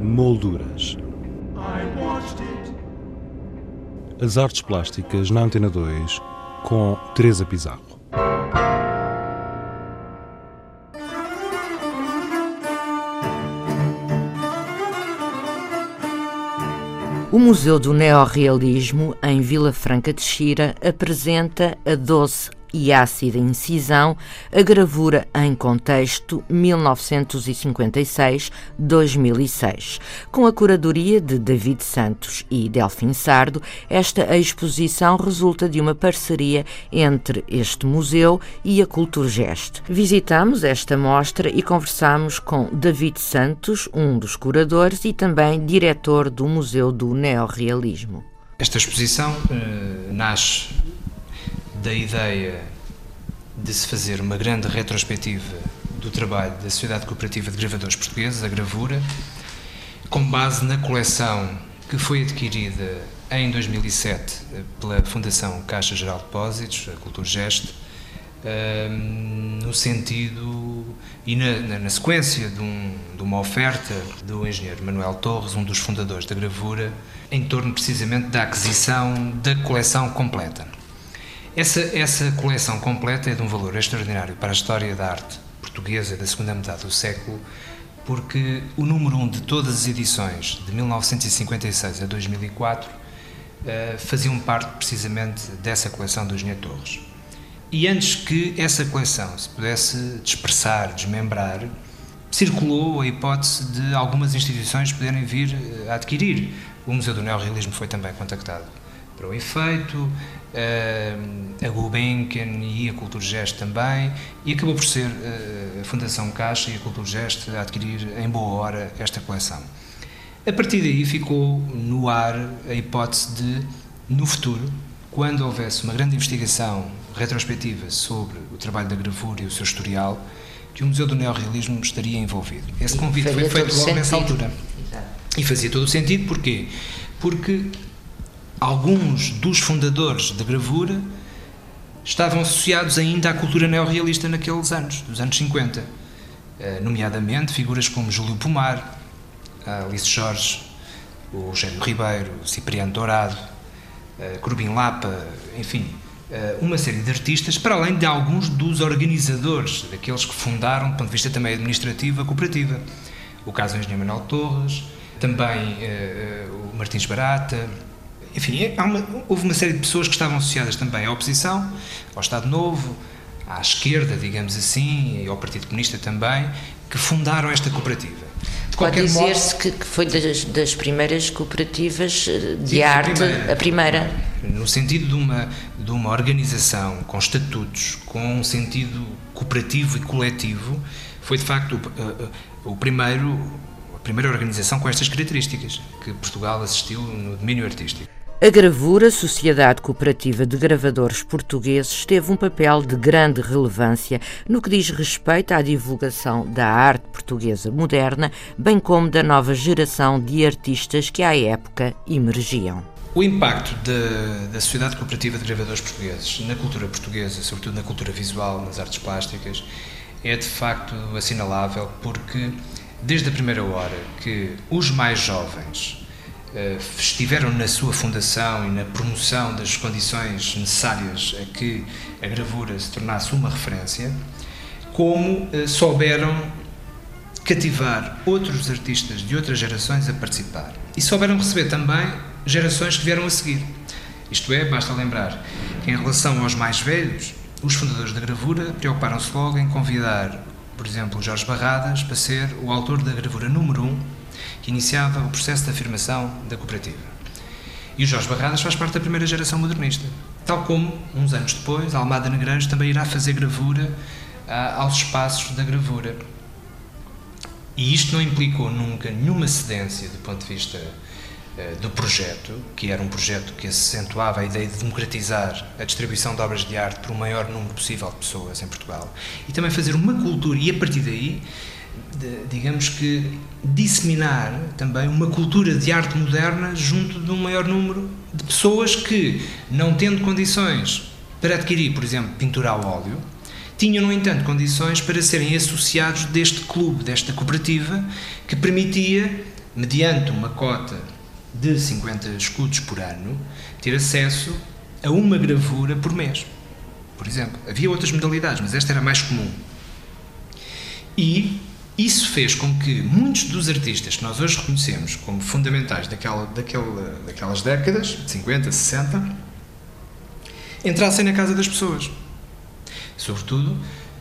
Molduras. As artes plásticas na Antena 2 com Teresa Pizarro. O Museu do Neorrealismo, em Vila Franca de Xira, apresenta a doce e ácida incisão, a gravura em contexto 1956-2006. Com a curadoria de David Santos e Delfim Sardo, esta exposição resulta de uma parceria entre este museu e a Culturgest. Visitamos esta mostra e conversamos com David Santos, um dos curadores e também diretor do Museu do Neorrealismo. Esta exposição uh, nasce da ideia de se fazer uma grande retrospectiva do trabalho da Sociedade Cooperativa de Gravadores Portugueses, a Gravura, com base na coleção que foi adquirida em 2007 pela Fundação Caixa Geral de Depósitos, a Culturgest, ehm, no sentido e na, na sequência de, um, de, uma oferta do engenheiro Manuel Torres, um dos fundadores da gravura, em torno precisamente da aquisição da coleção completa. Essa, essa coleção completa é de um valor extraordinário para a história da arte portuguesa da segunda metade do século, porque o número um de todas as edições, de 1956 a 2004, uh, faziam parte precisamente dessa coleção do Engenheiro Torres. E antes que essa coleção se pudesse dispersar, desmembrar, circulou a hipótese de algumas instituições poderem vir eh, a adquirir. O Museu do Neorrealismo foi também contactado para o efeito, a Gulbenkian e a Culturgest também, e acabou por ser a Fundação Caixa e a Culturgest a adquirir em boa hora esta coleção. A partir daí ficou no ar a hipótese de, no futuro, quando houvesse uma grande investigação retrospectiva sobre o trabalho da gravura e o seu historial, que o Museu do Neorrealismo estaria envolvido. Esse convite foi feito logo nessa altura. Exato. E fazia todo o sentido, porquê? Porque alguns dos fundadores da gravura estavam associados ainda à cultura neorrealista naqueles anos, dos anos 50, eh, nomeadamente figuras como Júlio Pomar, Alice Jorge, o Eugênio Ribeiro, o Cipriano Dourado, eh, Corbin Lapa, enfim, eh, uma série de artistas, para além de alguns dos organizadores, daqueles que fundaram, do ponto de vista também administrativo, a cooperativa. O caso do Engenheiro Manuel Torres, também o Martins Barata, enfim, é, uma, houve uma série de pessoas que estavam associadas também à oposição, ao Estado Novo, à esquerda, digamos assim, e ao Partido Comunista também, que fundaram esta cooperativa. Pode dizer-se que, que, foi das, das, primeiras cooperativas eh, de Sim, arte, a primeira, a primeira, No sentido de uma, de uma organização com estatutos, com um sentido cooperativo e coletivo, foi de facto o, eh, eh, o primeiro, a primeira organização com estas características que Portugal assistiu no domínio artístico. A gravura, Sociedade Cooperativa de Gravadores Portugueses, teve um papel de grande relevância no que diz respeito à divulgação da arte portuguesa moderna, bem como da nova geração de artistas que à época emergiam. O impacto de, da Sociedade Cooperativa de Gravadores Portugueses na cultura portuguesa, sobretudo na cultura visual, nas artes plásticas, é de facto assinalável porque, desde a primeira hora que os mais jovens estiveram na sua fundação e na promoção das condições necessárias a que a gravura se tornasse uma referência, como eh, souberam cativar outros artistas de outras gerações a participar. E souberam receber também gerações que vieram a seguir. Isto é, basta lembrar que, em relação aos mais velhos, os fundadores da gravura preocuparam-se logo em convidar, por exemplo, Jorge Barradas para ser o autor da gravura número 1 um que iniciava o processo de afirmação da cooperativa. E o Jorge Barradas faz parte da primeira geração modernista. Tal como, uns anos depois, Almada Negreiros também irá fazer gravura ah, aos espaços da gravura. E isto não implicou nunca nenhuma cedência do ponto de vista ah, do projeto, que era um projeto que acentuava a ideia de democratizar a distribuição de obras de arte para o maior número possível de pessoas em Portugal. E também fazer uma cultura, e a partir daí de, digamos que, disseminar também uma cultura de arte moderna junto de um maior número de pessoas que, não tendo condições para adquirir, por exemplo, pintura a óleo, tinham, no entanto, condições para serem associados deste clube, desta cooperativa, que permitia, mediante uma cota de 50 escudos por ano, ter acesso a uma gravura por mês, por exemplo. Havia outras modalidades, mas esta era mais comum. E isso fez com que muitos dos artistas que nós hoje reconhecemos como fundamentais daquela, daquela, daquelas décadas, 50, 60, entrassem na casa das pessoas. Sobretudo,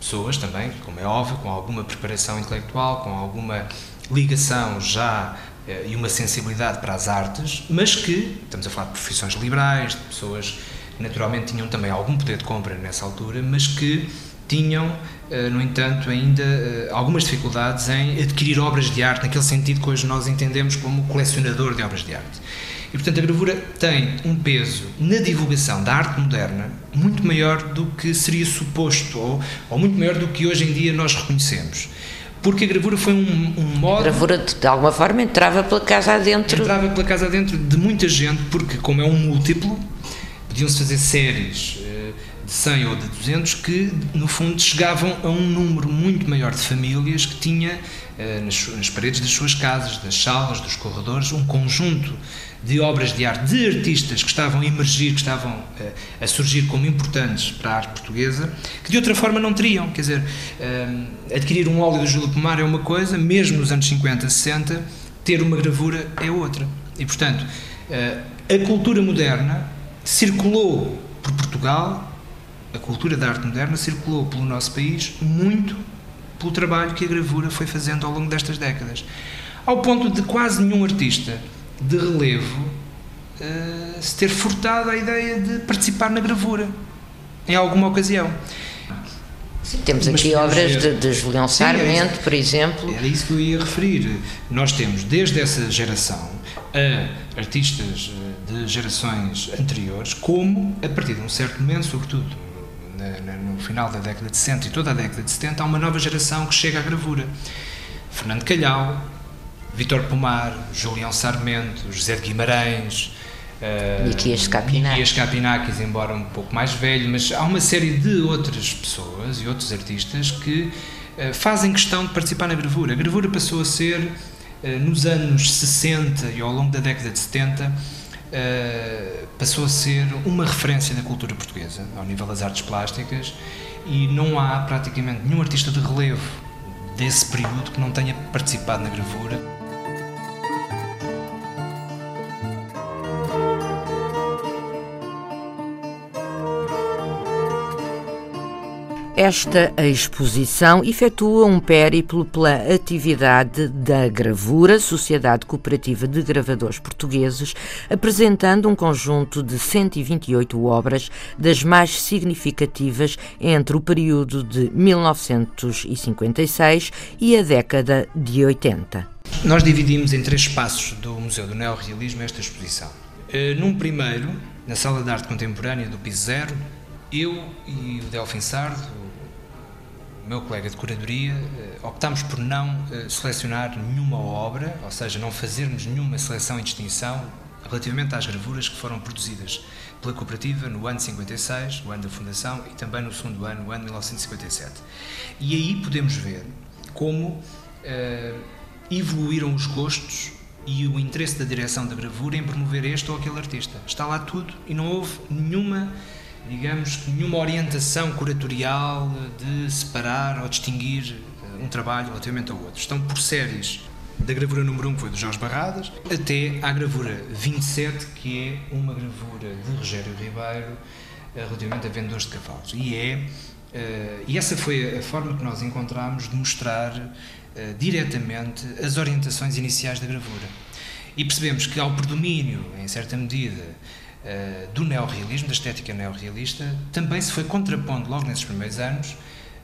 pessoas também, como é óbvio, com alguma preparação intelectual, com alguma ligação já eh, e uma sensibilidade para as artes, mas que, estamos a falar de profissões liberais, de pessoas que naturalmente tinham também algum poder de compra nessa altura, mas que tinham, eh, no entanto, ainda eh, algumas dificuldades em adquirir obras de arte, naquele sentido que hoje nós entendemos como colecionador de obras de arte. E, portanto, a gravura tem um peso na divulgação da arte moderna muito maior do que seria suposto, ou, ou muito maior do que hoje em dia nós reconhecemos. Porque a gravura foi um, um modo. A gravura, de, de alguma forma, entrava pela casa adentro. Entrava pela casa adentro de muita gente, porque, como é um múltiplo, podiam-se fazer séries de 100 ou de 200 que, no fundo, chegavam a um número muito maior de famílias que tinha eh, nas, paredes das suas casas, das salas, dos corredores, um conjunto de obras de arte de artistas que estavam a emergir, que estavam eh, a surgir como importantes para a arte portuguesa, que de outra forma não teriam. Quer dizer, eh, adquirir um óleo do Júlio Pomar é uma coisa, mesmo nos anos 50, 60, ter uma gravura é outra. E, portanto, a cultura moderna circulou por Portugal a cultura da arte moderna circulou pelo nosso país muito pelo trabalho que a gravura foi fazendo ao longo destas décadas. Ao ponto de quase nenhum artista de relevo uh, se ter furtado a ideia de participar na gravura, em alguma ocasião. Sim, temos Mas aqui obras de, de Julião Sarmento, Sim, por exemplo. Era isso que eu ia referir. Nós temos, desde essa geração, a artistas eh, de gerações anteriores, como, a partir de um certo momento, sobretudo no final da década de 60 e toda a década de 70, há uma nova geração que chega à gravura. Fernando Calhau, Vítor Pomar, Julião Sarmento, José de Guimarães, Niquias Capinakis. embora um pouco mais velho, mas há uma série de outras pessoas e outros artistas que uh, fazem questão de participar na gravura. A gravura passou a ser, uh, nos anos 60 e ao longo da década de 70, uh, passou a ser uma referência da cultura portuguesa, ao nível das artes plásticas, e não há praticamente nenhum artista de relevo desse período que não tenha participado na gravura. Esta exposição efetua um périplo pela atividade da Gravura, Sociedade Cooperativa de Gravadores Portugueses, apresentando um conjunto de 128 obras, das mais significativas entre o período de 1956 e a década de 80. Nós dividimos em três espaços do Museu do Neorrealismo esta exposição. Eh, num primeiro, na Sala de Arte Contemporânea do Piso Zero, eu e o Delfim Sardo, meu colega de curadoria, eh, optámos por não eh, selecionar nenhuma obra, ou seja, não fazermos nenhuma seleção e distinção relativamente às gravuras que foram produzidas pela cooperativa no ano 56, o ano da fundação, e também no segundo ano, o ano 1957. E aí podemos ver como uh, evoluíram os gostos e o interesse da direção da gravura em promover este ou aquele artista. Está lá tudo e não houve nenhuma digamos, nenhuma orientação curatorial de separar ou distinguir eh, um trabalho relativamente ao outro. Estão por séries da gravura número 1, que foi do Jorge Barradas, até à gravura 27, que é uma gravura de Rogério Ribeiro eh, relativamente a vendedores de cavalos. E é Uh, e essa foi a forma que nós encontramos de mostrar uh, diretamente as orientações iniciais da gravura. E percebemos que, ao predomínio, em certa medida, uh, do neorrealismo, da estética neorrealista, também se foi contrapondo logo nesses primeiros anos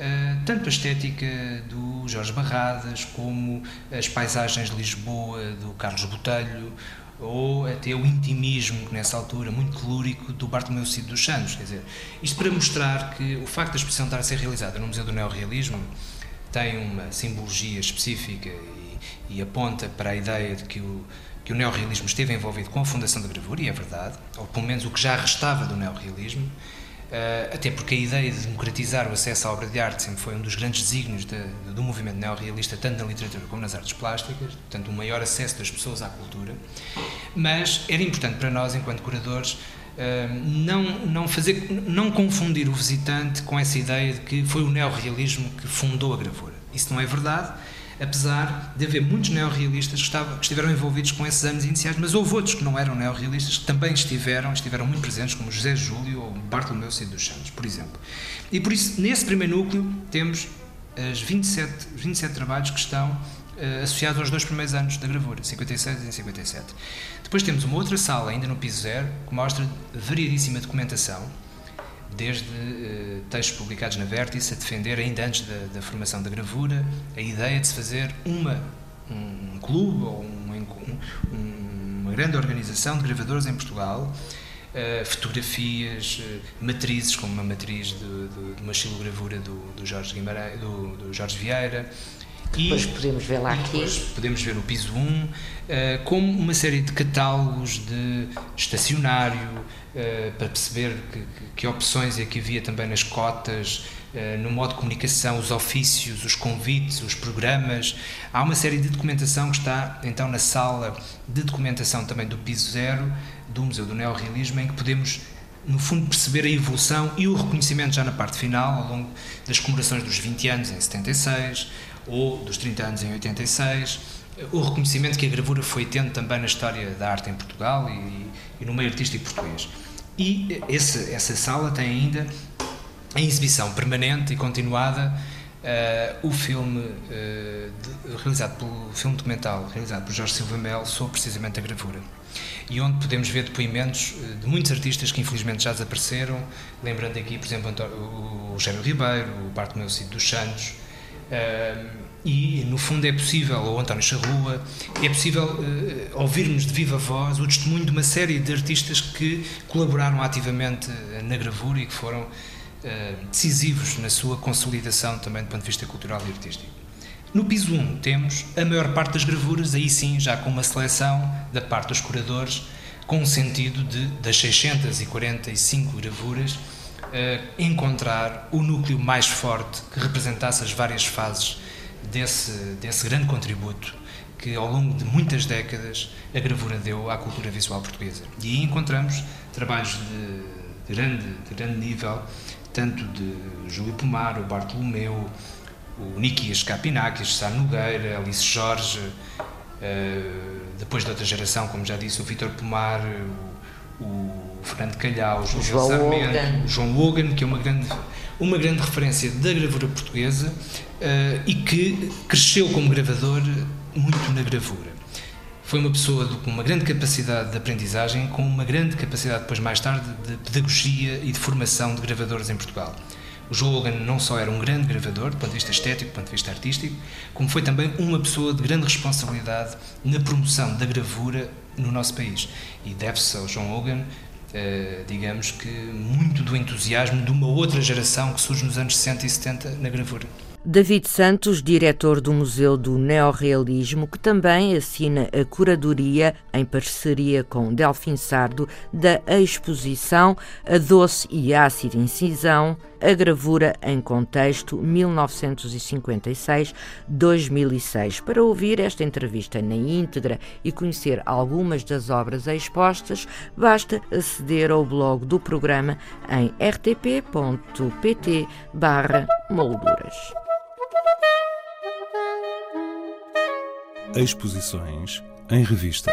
Uh, tanto a estética do Jorge Barradas como as paisagens de Lisboa do Carlos Botelho ou até o intimismo, que nessa altura, muito telúrico, do Bartolomeu Cid dos Santos. Quer dizer, isto para mostrar que o facto da exposição estar a ser realizada no Museu do Neorrealismo tem uma simbologia específica e, aponta para a ideia de que o, que o neorrealismo esteve envolvido com a fundação da gravura, e é verdade, ou pelo menos o que já restava do neorrealismo, Uh, até porque a ideia de democratizar o acesso à obra de arte sempre foi um dos grandes desígnios de, de, do movimento neorrealista, tanto na literatura como nas artes plásticas, portanto, um maior acesso das pessoas à cultura. Mas era importante para nós, enquanto curadores, uh, não, não, fazer, não confundir o visitante com essa ideia de que foi o neorrealismo que fundou a gravura. Isso não é verdade apesar de haver muitos neorrealistas que, que estiveram envolvidos com esses anos iniciais, mas houve outros que não eram neorrealistas que também estiveram, estiveram muito presentes, como José Júlio ou Bartolomeu Cid dos Santos, por exemplo. E por isso, nesse primeiro núcleo, temos as 27, 27 trabalhos que estão uh, associados aos dois primeiros anos da gravura, 56 e 57. Depois temos uma outra sala, ainda no piso zero, que mostra variadíssima documentação, desde uh, textos publicados na Vértice a defender, ainda antes da, da, formação da gravura, a ideia de se fazer uma, um, um clube ou um, um, uma grande organização de gravadores em Portugal, uh, fotografias, uh, matrizes, como uma matriz de, de, de uma xilogravura do, do, Jorge Guimarães, do, do Jorge Vieira, e depois podemos ver lá aqui. Podemos ver o piso 1, uh, como uma série de catálogos de estacionário, uh, para perceber que, que, opções é que havia também nas cotas, uh, no modo de comunicação, os ofícios, os convites, os programas. Há uma série de documentação que está então na sala de documentação também do piso 0 do Museu do Neorrealismo, em que podemos no fundo, perceber a evolução e o reconhecimento já na parte final, ao longo das comemorações dos 20 anos em 76, ou dos 30 anos em 86, o reconhecimento que a gravura foi tendo também na história da arte em Portugal e, e no meio artístico português. E esse, essa sala tem ainda em exibição permanente e continuada uh, o filme uh, de, realizado pelo filme documental realizado por Jorge Silva Mel sobre precisamente a gravura e onde podemos ver depoimentos eh, de muitos artistas que infelizmente já desapareceram, lembrando aqui, por exemplo, o Rogério Ribeiro, o Bartolomeu Cid dos Santos, e, no fundo, é possível, ou António Charrua, é possível uh, ouvirmos de viva voz o testemunho de uma série de artistas que colaboraram ativamente na gravura e que foram uh, decisivos na sua consolidação também do ponto de vista cultural e artístico. No piso 1 temos a maior parte das gravuras, aí sim, já com uma seleção da parte dos curadores, com o sentido de, das 645 gravuras, encontrar o núcleo mais forte que representasse as várias fases desse, desse grande contributo que ao longo de muitas décadas a gravura deu à cultura visual portuguesa. E aí encontramos trabalhos de grande, de grande nível, tanto de Júlio Pomar, o Bartolomeu, o Nikias Capinakis, Sá Nogueira, Alice Jorge, uh, depois de outra geração, como já disse, o Vítor Pomar, o o Fernando Calhau, João, João Sarmento, o João Logan, que é uma grande, uma grande referência da gravura portuguesa uh, e que cresceu como gravador muito na gravura. Foi uma pessoa com uma grande capacidade de aprendizagem, com uma grande capacidade, depois mais tarde, de pedagogia e de formação de gravadores em Portugal. O João Logan não só era um grande gravador, do ponto de vista estético, do ponto de vista artístico, como foi também uma pessoa de grande responsabilidade na promoção da gravura no nosso país. E deve-se ao João Logan Uh, digamos que muito do entusiasmo de uma outra geração que surge nos anos 60 e 70 na gravura. David Santos, diretor do Museu do Neorrealismo, que também assina a curadoria, em parceria com Delfim Sardo, da exposição A Doce e Ácida Incisão, a gravura em contexto 1956-2006. Para ouvir esta entrevista na íntegra e conhecer algumas das obras expostas, basta aceder ao blog do programa em rtp.pt/molduras. Exposições em revista.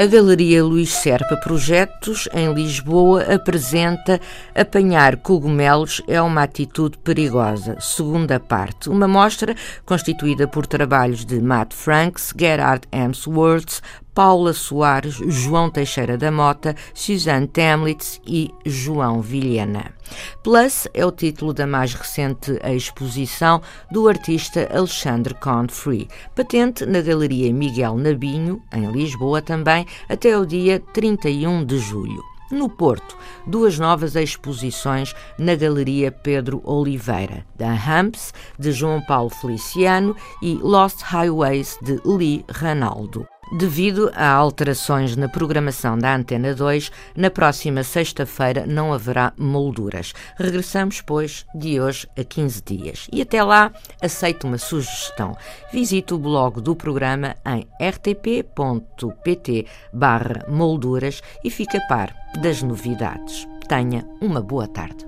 A Galeria Luís Serpa Projetos, em Lisboa, apresenta Apanhar cogumelos é uma atitude perigosa, segunda parte. Uma mostra constituída por trabalhos de Matt Franks, Gerard Hemsworth, Paula Soares, João Teixeira da Mota, Suzanne Temlitz e João Vilhena. Plus é o título da mais recente exposição do artista Alexandre Confree, patente na Galeria Miguel Nabinho, em Lisboa também, até o dia 31 de julho. No Porto, duas novas exposições na Galeria Pedro Oliveira, da Humps, de João Paulo Feliciano, e Lost Highways, de Lee Ranaldo. Devido a alterações na programação da Antena 2, na próxima sexta-feira não haverá molduras. Regressamos, pois, de hoje a 15 dias. E até lá, aceito uma sugestão. Visite o blog do programa em rtp.pt molduras e fique a par das novidades. Tenha uma boa tarde.